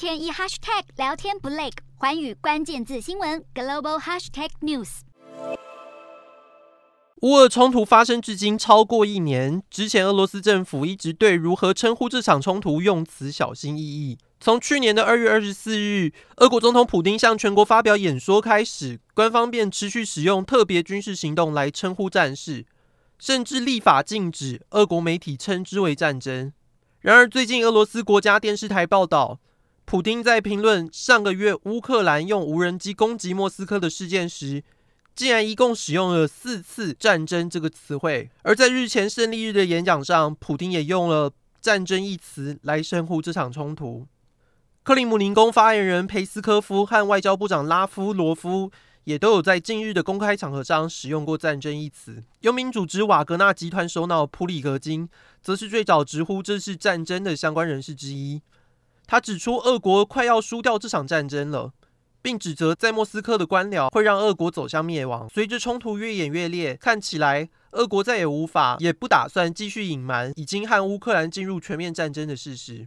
天一 hashtag 聊天不累，寰宇关键字新闻 global hashtag news。乌俄冲突发生至今超过一年，之前俄罗斯政府一直对如何称呼这场冲突用词小心翼翼。从去年的二月二十四日，俄国总统普丁向全国发表演说开始，官方便持续使用特别军事行动来称呼战事，甚至立法禁止俄国媒体称之为战争。然而，最近俄罗斯国家电视台报道，普丁在评论上个月乌克兰用无人机攻击莫斯科的事件时，竟然一共使用了四次“战争”这个词汇。而在日前胜利日的演讲上，普丁也用了“战争”一词来称呼这场冲突。克里姆林宫发言人佩斯科夫和外交部长拉夫罗夫。也都有在近日的公开场合上使用过“战争”一词。佣兵组织瓦格纳集团首脑普里格金，则是最早直呼这是战争的相关人士之一。他指出，俄国快要输掉这场战争了，并指责在莫斯科的官僚会让俄国走向灭亡。随着冲突越演越烈，看起来俄国再也无法，也不打算继续隐瞒已经和乌克兰进入全面战争的事实。